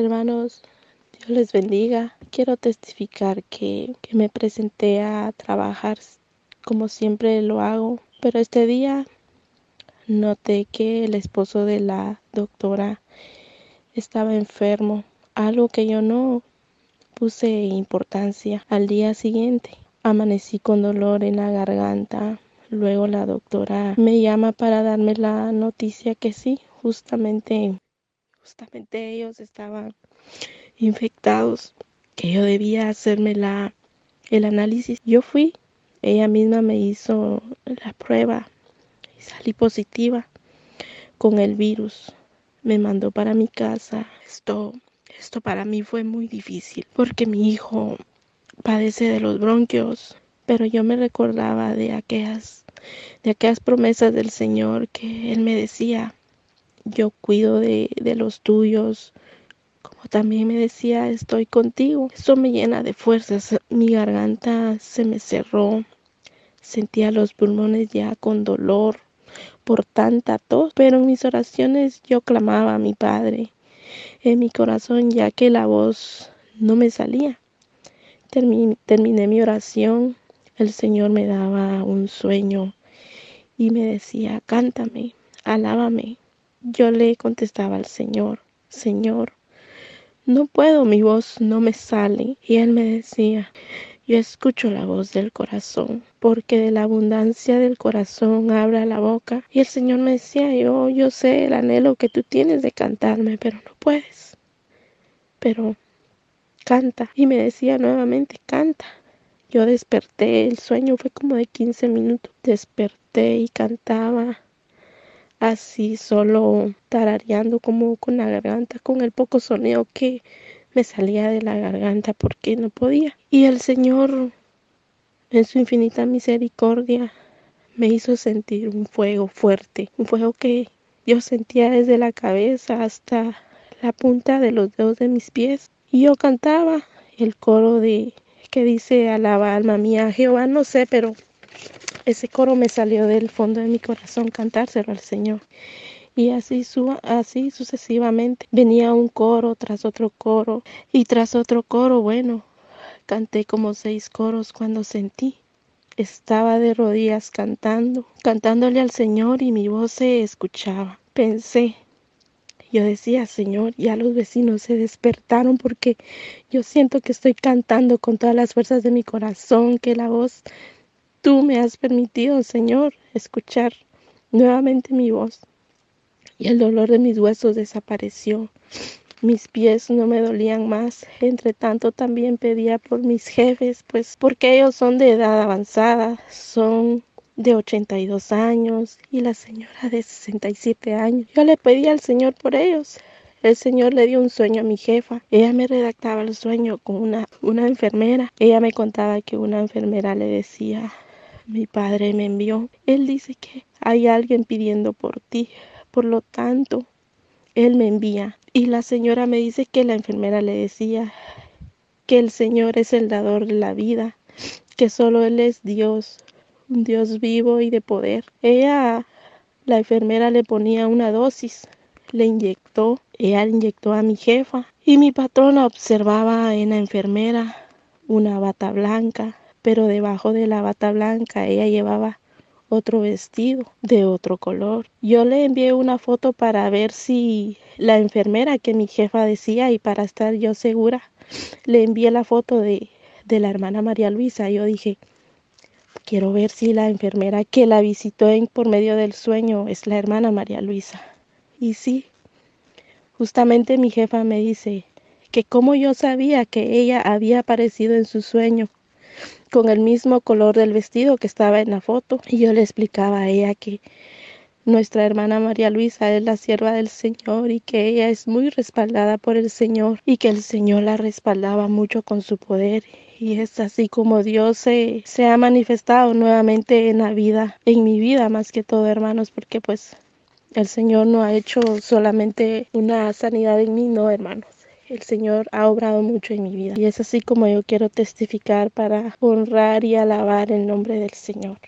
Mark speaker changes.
Speaker 1: Hermanos, Dios les bendiga. Quiero testificar que, que me presenté a trabajar como siempre lo hago, pero este día noté que el esposo de la doctora estaba enfermo, algo que yo no puse importancia. Al día siguiente amanecí con dolor en la garganta. Luego la doctora me llama para darme la noticia que sí, justamente justamente ellos estaban infectados, que yo debía hacerme la, el análisis. Yo fui, ella misma me hizo la prueba y salí positiva con el virus. Me mandó para mi casa. Esto, esto para mí fue muy difícil porque mi hijo padece de los bronquios, pero yo me recordaba de aquellas, de aquellas promesas del Señor que Él me decía, yo cuido de, de los tuyos. Como también me decía, estoy contigo. Eso me llena de fuerzas. Mi garganta se me cerró. Sentía los pulmones ya con dolor por tanta tos, pero en mis oraciones yo clamaba a mi Padre en mi corazón ya que la voz no me salía. Terminé, terminé mi oración, el Señor me daba un sueño y me decía, cántame, alábame, yo le contestaba al Señor, Señor, no puedo, mi voz no me sale. Y él me decía, yo escucho la voz del corazón, porque de la abundancia del corazón abra la boca. Y el Señor me decía, yo, yo sé el anhelo que tú tienes de cantarme, pero no puedes. Pero canta. Y me decía nuevamente, canta. Yo desperté, el sueño fue como de 15 minutos. Desperté y cantaba así solo tarareando como con la garganta, con el poco sonido que me salía de la garganta porque no podía. Y el Señor, en su infinita misericordia, me hizo sentir un fuego fuerte, un fuego que yo sentía desde la cabeza hasta la punta de los dedos de mis pies. Y yo cantaba el coro de que dice alaba alma mía Jehová, no sé, pero ese coro me salió del fondo de mi corazón cantárselo al Señor. Y así, su, así sucesivamente. Venía un coro tras otro coro y tras otro coro. Bueno, canté como seis coros cuando sentí. Estaba de rodillas cantando, cantándole al Señor y mi voz se escuchaba. Pensé, yo decía, Señor, ya los vecinos se despertaron porque yo siento que estoy cantando con todas las fuerzas de mi corazón, que la voz Tú me has permitido, Señor, escuchar nuevamente mi voz y el dolor de mis huesos desapareció. Mis pies no me dolían más. Entre tanto también pedía por mis jefes, pues porque ellos son de edad avanzada, son de 82 años y la señora de 67 años. Yo le pedí al Señor por ellos. El Señor le dio un sueño a mi jefa. Ella me redactaba el sueño con una, una enfermera. Ella me contaba que una enfermera le decía, mi padre me envió. Él dice que hay alguien pidiendo por ti. Por lo tanto, él me envía. Y la señora me dice que la enfermera le decía que el Señor es el dador de la vida, que solo Él es Dios, un Dios vivo y de poder. Ella, la enfermera le ponía una dosis, le inyectó, ella inyectó a mi jefa y mi patrona observaba en la enfermera una bata blanca pero debajo de la bata blanca ella llevaba otro vestido de otro color. Yo le envié una foto para ver si la enfermera que mi jefa decía y para estar yo segura, le envié la foto de, de la hermana María Luisa. Yo dije, quiero ver si la enfermera que la visitó en, por medio del sueño es la hermana María Luisa. Y sí, justamente mi jefa me dice que como yo sabía que ella había aparecido en su sueño con el mismo color del vestido que estaba en la foto. Y yo le explicaba a ella que nuestra hermana María Luisa es la sierva del Señor y que ella es muy respaldada por el Señor y que el Señor la respaldaba mucho con su poder. Y es así como Dios se, ha manifestado nuevamente en la vida, en mi vida más que todo, hermanos, porque pues el Señor no ha hecho solamente una sanidad en mí, no, hermanos el Señor ha obrado mucho en mi vida. Y es así como yo quiero testificar para honrar y alabar el nombre del Señor.